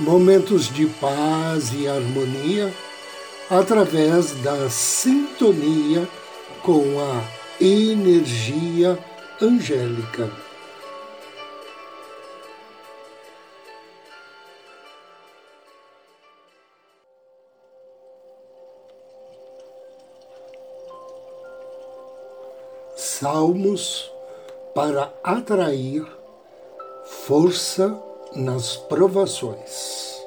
momentos de paz e harmonia através da sintonia com a energia angélica. Salmos para atrair força nas provações.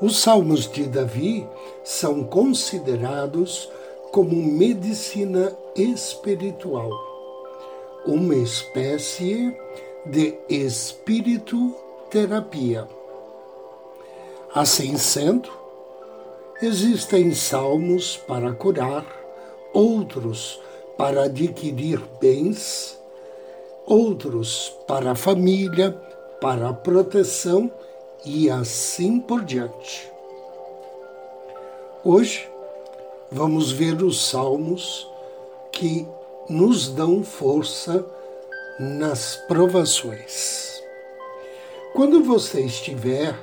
Os salmos de Davi são considerados como medicina espiritual, uma espécie de espírito terapia. Assim sendo, existem salmos para curar, outros para adquirir bens outros para a família, para a proteção e assim por diante. Hoje vamos ver os salmos que nos dão força nas provações. Quando você estiver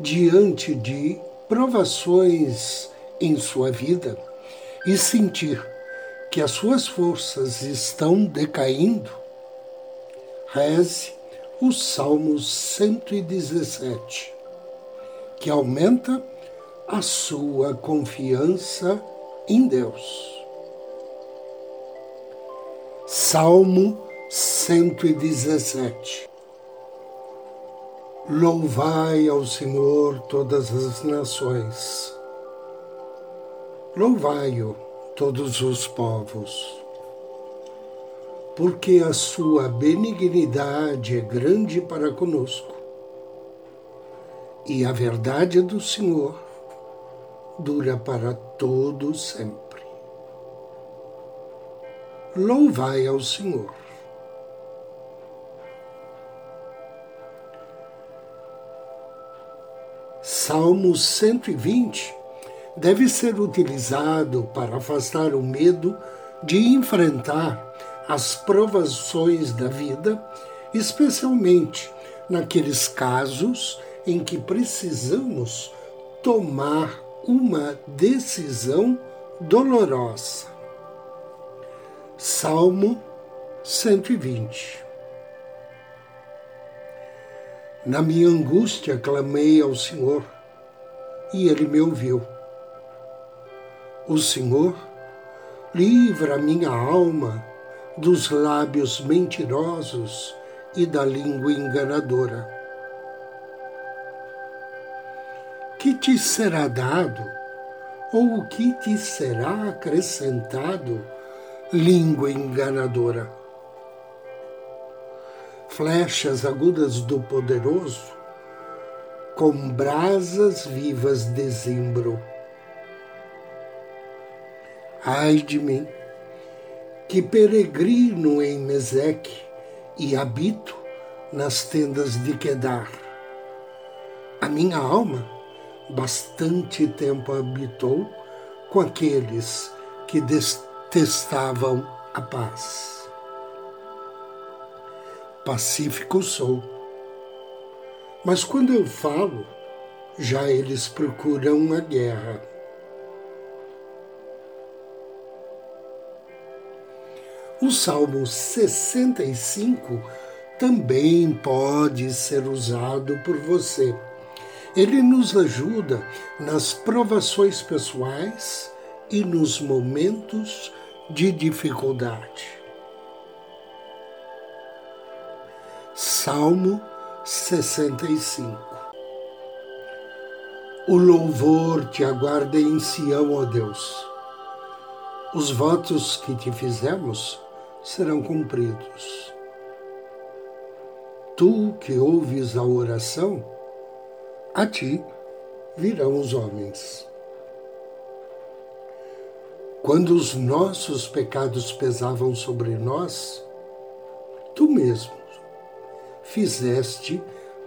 diante de provações em sua vida e sentir que as suas forças estão decaindo, reze o Salmo 117, que aumenta a sua confiança em Deus. Salmo 117 Louvai ao Senhor todas as nações. Louvai-o todos os povos. Porque a sua benignidade é grande para conosco, e a verdade do Senhor dura para todo sempre. Louvai ao Senhor. Salmo 120 deve ser utilizado para afastar o medo de enfrentar as provações da vida, especialmente naqueles casos em que precisamos tomar uma decisão dolorosa. Salmo 120 Na minha angústia clamei ao Senhor, e Ele me ouviu o Senhor livra minha alma dos lábios mentirosos e da língua enganadora. Que te será dado, ou o que te será acrescentado, língua enganadora? Flechas agudas do poderoso, com brasas vivas de zimbro Ai de mim, que peregrino em Meseque e habito nas tendas de Quedar. A minha alma bastante tempo habitou com aqueles que detestavam a paz. Pacífico sou, mas quando eu falo, já eles procuram a guerra. O Salmo 65 também pode ser usado por você. Ele nos ajuda nas provações pessoais e nos momentos de dificuldade. Salmo 65 O louvor te aguarda em Sião, ó Deus. Os votos que te fizemos serão cumpridos. Tu que ouves a oração, a ti virão os homens. Quando os nossos pecados pesavam sobre nós, tu mesmo fizeste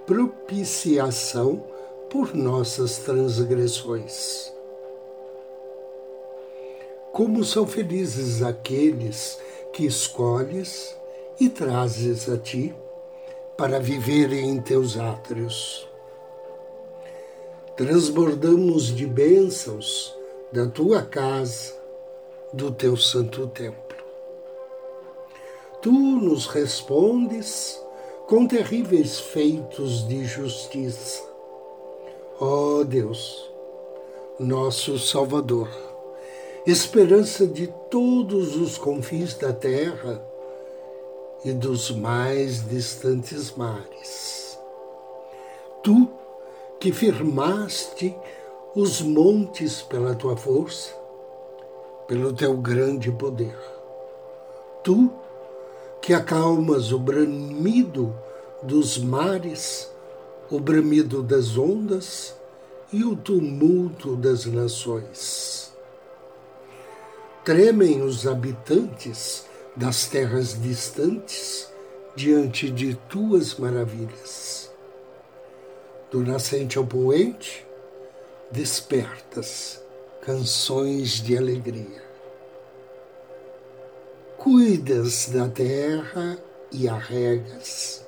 propiciação por nossas transgressões. Como são felizes aqueles que escolhes e trazes a ti para viverem em teus átrios. Transbordamos de bênçãos da tua casa, do teu santo templo. Tu nos respondes com terríveis feitos de justiça. Ó oh Deus, nosso Salvador, esperança de todos os confins da terra, e dos mais distantes mares. Tu que firmaste os montes pela tua força, pelo teu grande poder. Tu que acalmas o bramido dos mares, o bramido das ondas e o tumulto das nações. Tremem os habitantes das terras distantes diante de tuas maravilhas. Do nascente ao poente, despertas canções de alegria. Cuidas da terra e a regas,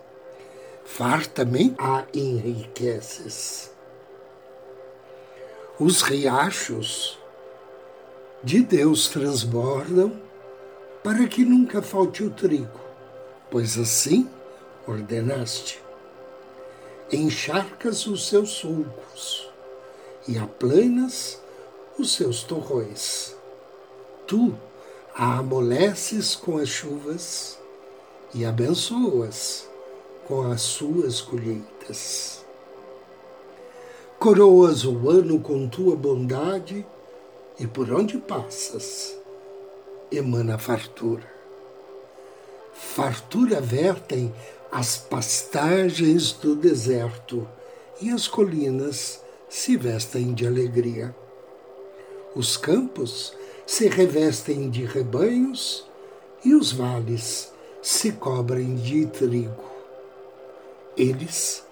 fartamente a enriqueces. Os riachos de Deus transbordam para que nunca falte o trigo, pois assim ordenaste. Encharcas os seus sulcos e aplanas os seus torrões. Tu a amoleces com as chuvas e abençoas com as suas colheitas. Coroas o ano com tua bondade e por onde passas emana fartura. Fartura vertem as pastagens do deserto e as colinas se vestem de alegria. Os campos se revestem de rebanhos e os vales se cobrem de trigo. Eles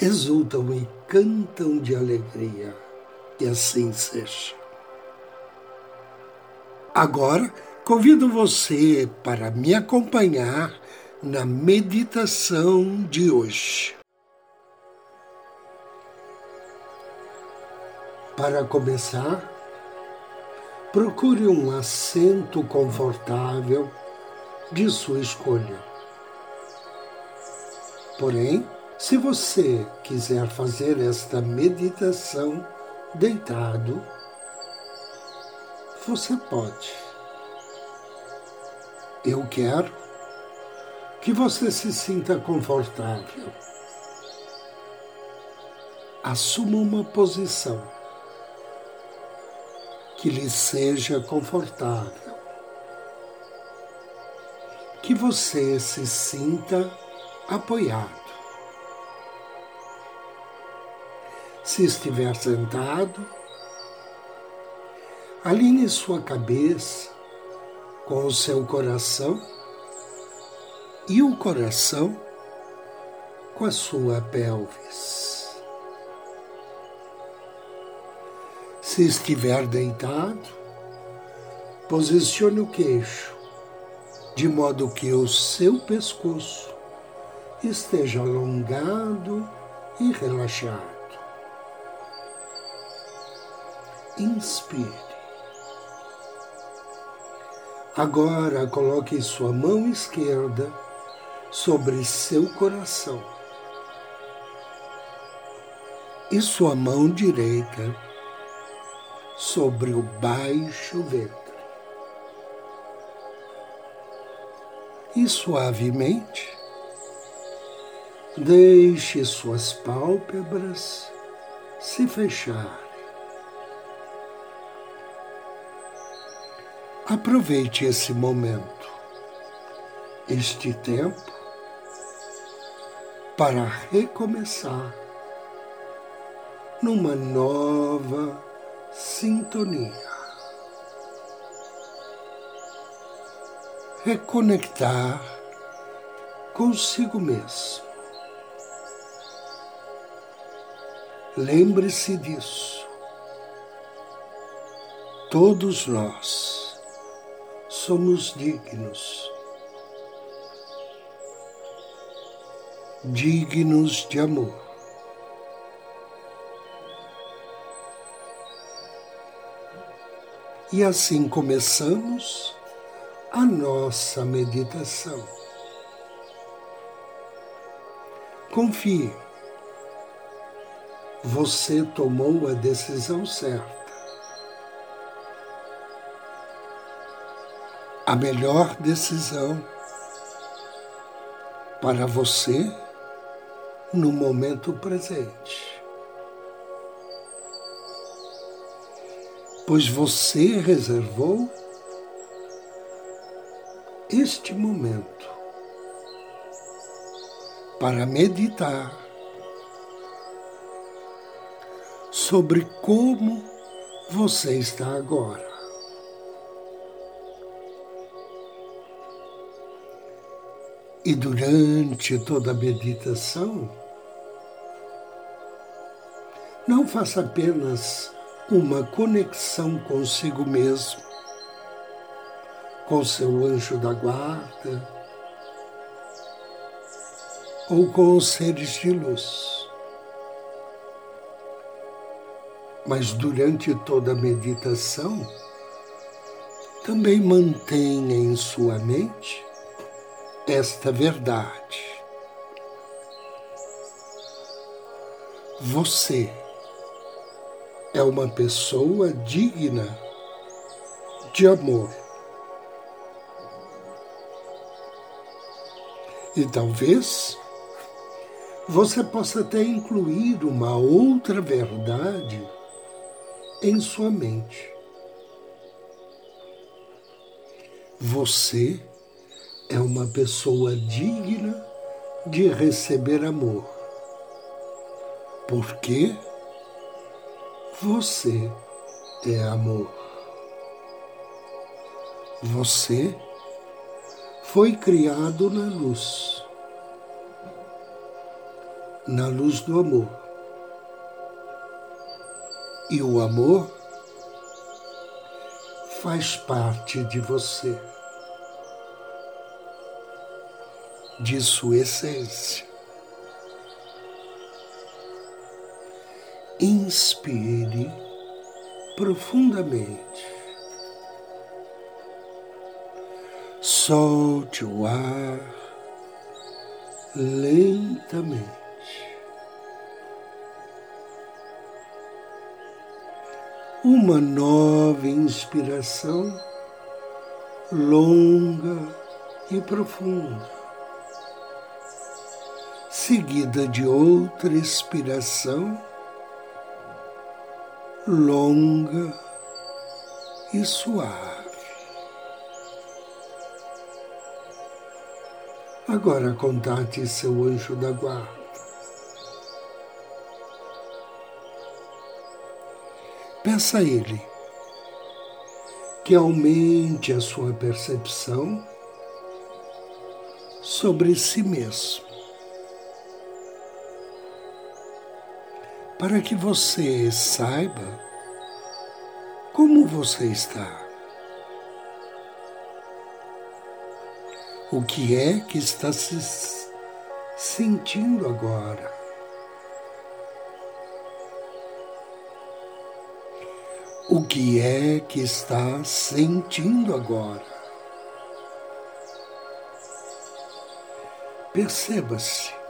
exultam e cantam de alegria, e assim seja. Agora, Convido você para me acompanhar na meditação de hoje. Para começar, procure um assento confortável de sua escolha. Porém, se você quiser fazer esta meditação deitado, você pode. Eu quero que você se sinta confortável. Assuma uma posição que lhe seja confortável. Que você se sinta apoiado. Se estiver sentado, alinhe sua cabeça com o seu coração e o coração com a sua pelvis. Se estiver deitado, posicione o queixo de modo que o seu pescoço esteja alongado e relaxado. Inspire. Agora coloque sua mão esquerda sobre seu coração e sua mão direita sobre o baixo ventre. E suavemente deixe suas pálpebras se fechar. Aproveite esse momento, este tempo, para recomeçar numa nova sintonia. Reconectar consigo mesmo. Lembre-se disso. Todos nós somos dignos. Dignos de amor. E assim começamos a nossa meditação. Confie. Você tomou a decisão certa. A melhor decisão para você no momento presente. Pois você reservou este momento para meditar sobre como você está agora. E durante toda a meditação, não faça apenas uma conexão consigo mesmo, com seu anjo da guarda, ou com os seres de luz. Mas durante toda a meditação, também mantenha em sua mente esta verdade. Você é uma pessoa digna de amor. E talvez você possa até incluir uma outra verdade em sua mente. Você é uma pessoa digna de receber amor, porque você é amor. Você foi criado na luz na luz do amor. E o amor faz parte de você, de sua essência. Inspire profundamente. Solte o ar lentamente. uma nova inspiração longa e profunda, seguida de outra expiração longa e suave. Agora contate seu anjo da guarda. Peça a Ele que aumente a sua percepção sobre si mesmo, para que você saiba como você está. O que é que está se sentindo agora? o que é que está sentindo agora. Perceba-se.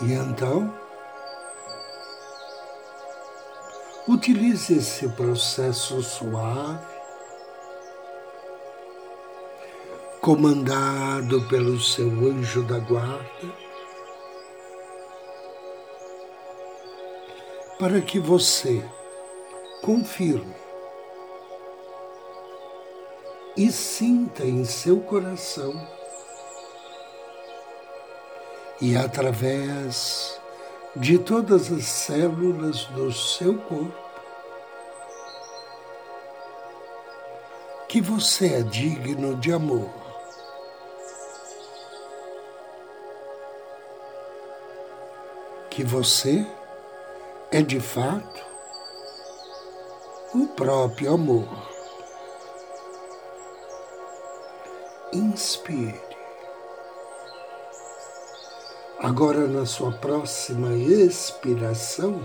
E então, utilize esse processo suave, comandado pelo seu anjo da guarda, para que você confirme e sinta em seu coração e através de todas as células do seu corpo que você é digno de amor. Que você é de fato o próprio amor. Inspire. Agora, na sua próxima expiração,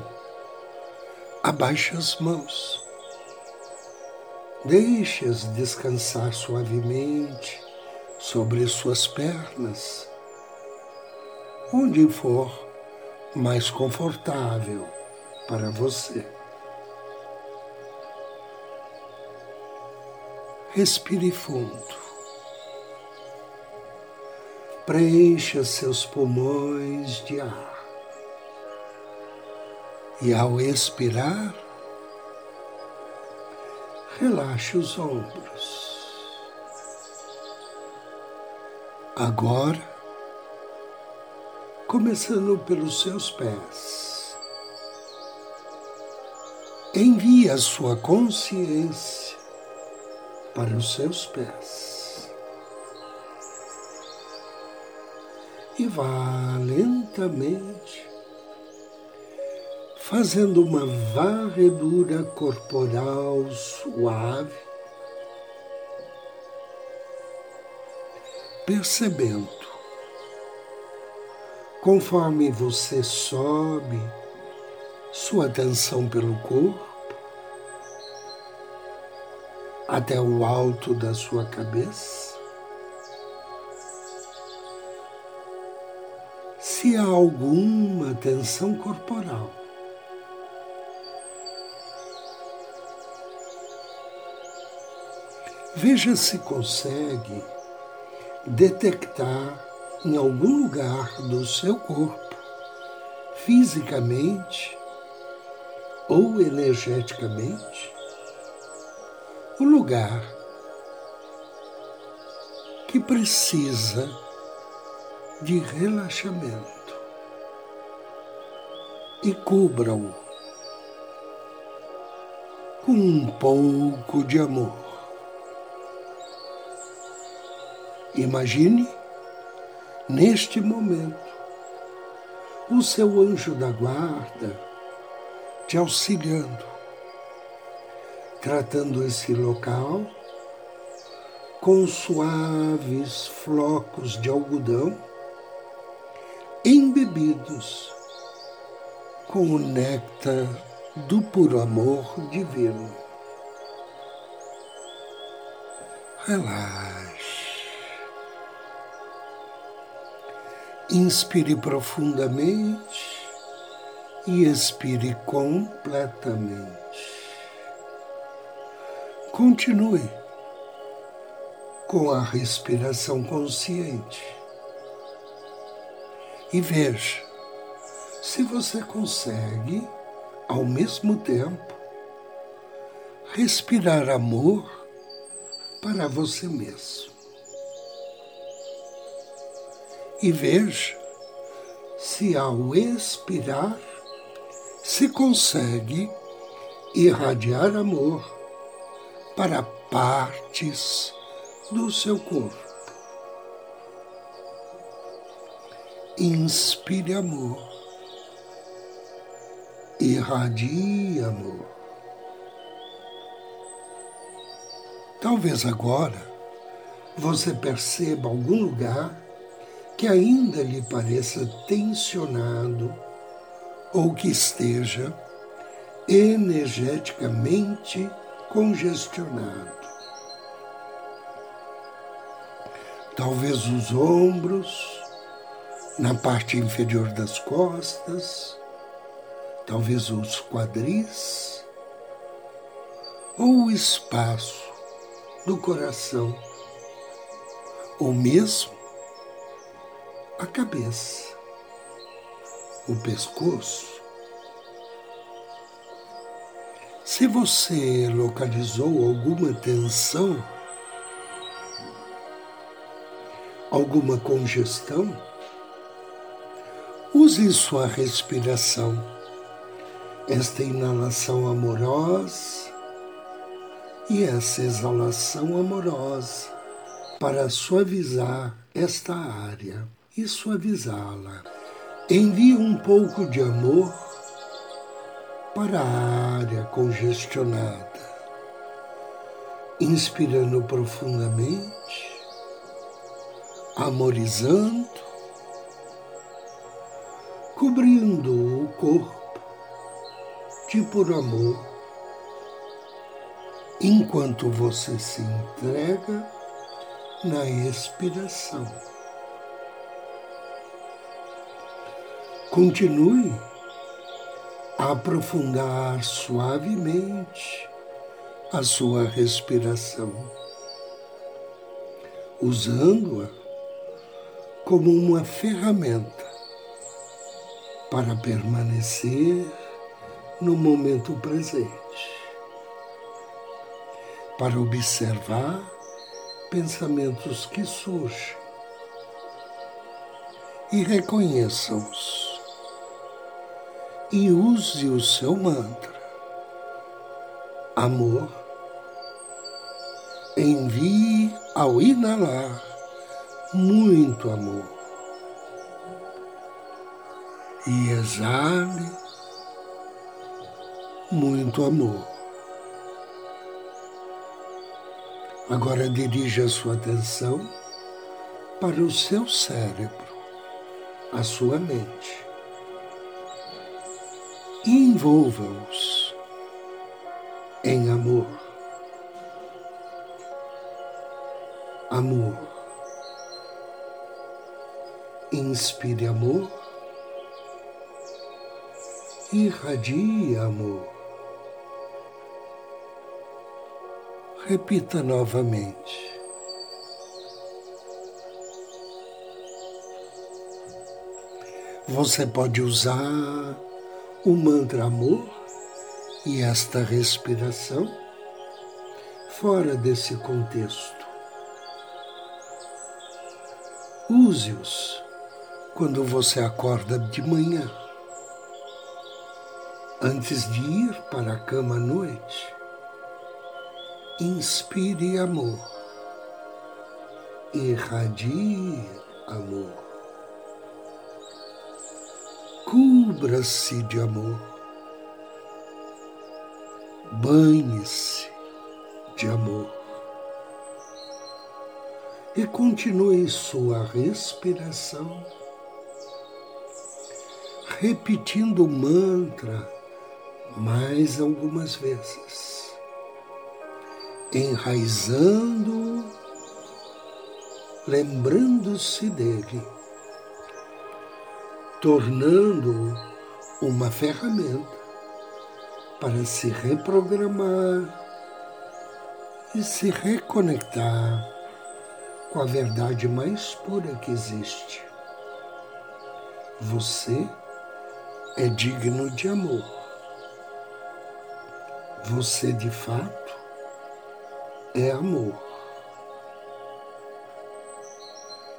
abaixe as mãos. Deixe-as descansar suavemente sobre suas pernas, onde for mais confortável para você. Respire fundo. Preencha seus pulmões de ar. E ao expirar, relaxe os ombros. Agora, começando pelos seus pés, envie a sua consciência para os seus pés. E vá lentamente fazendo uma varredura corporal suave, percebendo conforme você sobe sua atenção pelo corpo até o alto da sua cabeça se há alguma tensão corporal. Veja se consegue detectar em algum lugar do seu corpo, fisicamente ou energeticamente, o lugar que precisa de relaxamento e cubra-o com um pouco de amor. Imagine, neste momento, o seu anjo da guarda te auxiliando, tratando esse local com suaves flocos de algodão embebidos com o néctar do puro amor divino. Relaxe. Inspire profundamente e expire completamente. Continue com a respiração consciente e veja se você consegue, ao mesmo tempo, respirar amor para você mesmo. E veja se ao expirar se consegue irradiar amor para partes do seu corpo. Inspire amor irradie amor. Talvez agora você perceba algum lugar que ainda lhe pareça tensionado ou que esteja energeticamente congestionado. Talvez os ombros, na parte inferior das costas, talvez os quadris ou o espaço do coração, ou mesmo a cabeça, o pescoço. Se você localizou alguma tensão, alguma congestão, Use sua respiração, esta inalação amorosa e essa exalação amorosa para suavizar esta área e suavizá-la. Envie um pouco de amor para a área congestionada, inspirando profundamente, amorizando, cobrindo o corpo de por amor, enquanto você se entrega na expiração. Continue a aprofundar suavemente a sua respiração, usando-a como uma ferramenta para permanecer no momento presente, para observar pensamentos que surgem e reconheça-os e use o seu mantra. Amor, envie ao inalar muito amor. E exale muito amor. Agora dirija a sua atenção para o seu cérebro, a sua mente envolva-os em amor. Amor. Inspire amor. Irradie amor. Repita novamente. Você pode usar o mantra amor e esta respiração fora desse contexto. Use-os quando você acorda de manhã, antes de ir para a cama à noite. Inspire amor, irradie amor. Cubra-se de amor, banhe-se de amor. E continue sua respiração, repetindo o mantra mais algumas vezes, enraizando, lembrando-se dele tornando-o uma ferramenta para se reprogramar e se reconectar com a verdade mais pura que existe. Você é digno de amor. Você de fato é amor.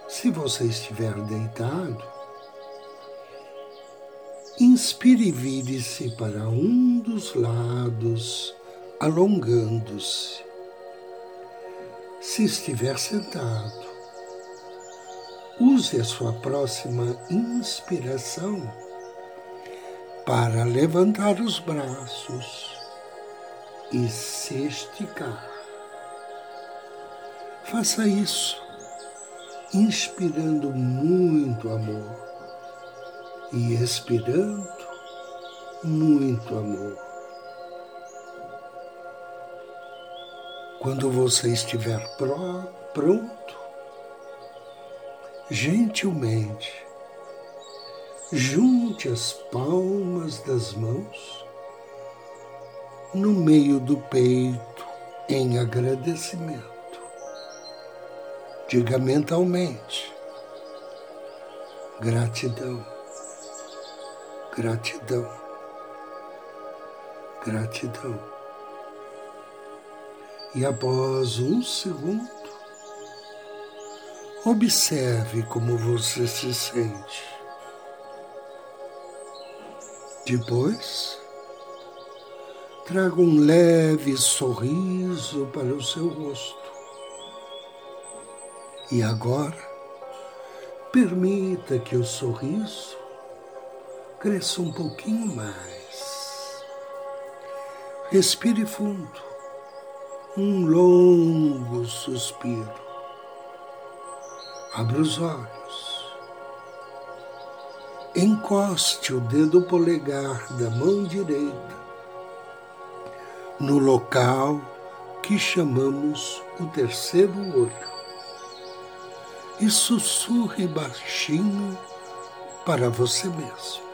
Se você estiver deitado, Inspire e vire-se para um dos lados, alongando-se. Se estiver sentado, use a sua próxima inspiração para levantar os braços e se esticar. Faça isso, inspirando muito amor e expirando muito amor. Quando você estiver pronto, gentilmente, junte as palmas das mãos no meio do peito em agradecimento. Diga mentalmente: gratidão Gratidão. Gratidão. E após um segundo, observe como você se sente. Depois, traga um leve sorriso para o seu rosto. E agora, permita que o sorriso cresça um pouquinho mais. Respire fundo, um longo suspiro. Abra os olhos. Encoste o dedo polegar da mão direita no local que chamamos o terceiro olho e sussurre baixinho para você mesmo.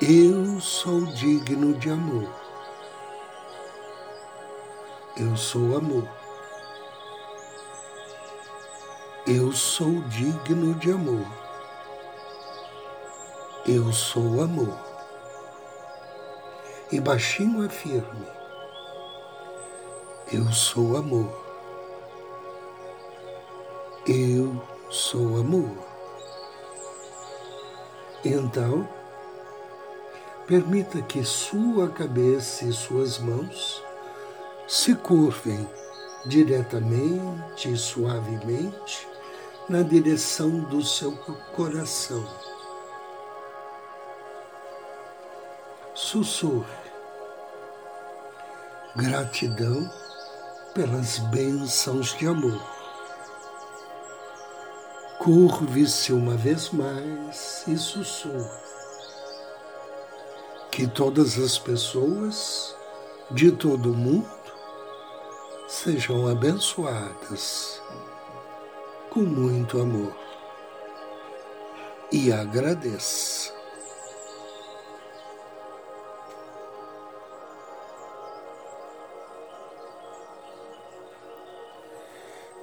Eu sou digno de amor. Eu sou amor. Eu sou digno de amor. Eu sou amor. E baixinho afirme: Eu sou amor. Eu sou amor. Então, permita que sua cabeça e suas mãos se curvem diretamente e suavemente na direção do seu coração. Sussurre. Gratidão pelas bênçãos de amor. Curve-se uma vez mais e sussurre que todas as pessoas de todo o mundo sejam abençoadas com muito amor. E agradeça.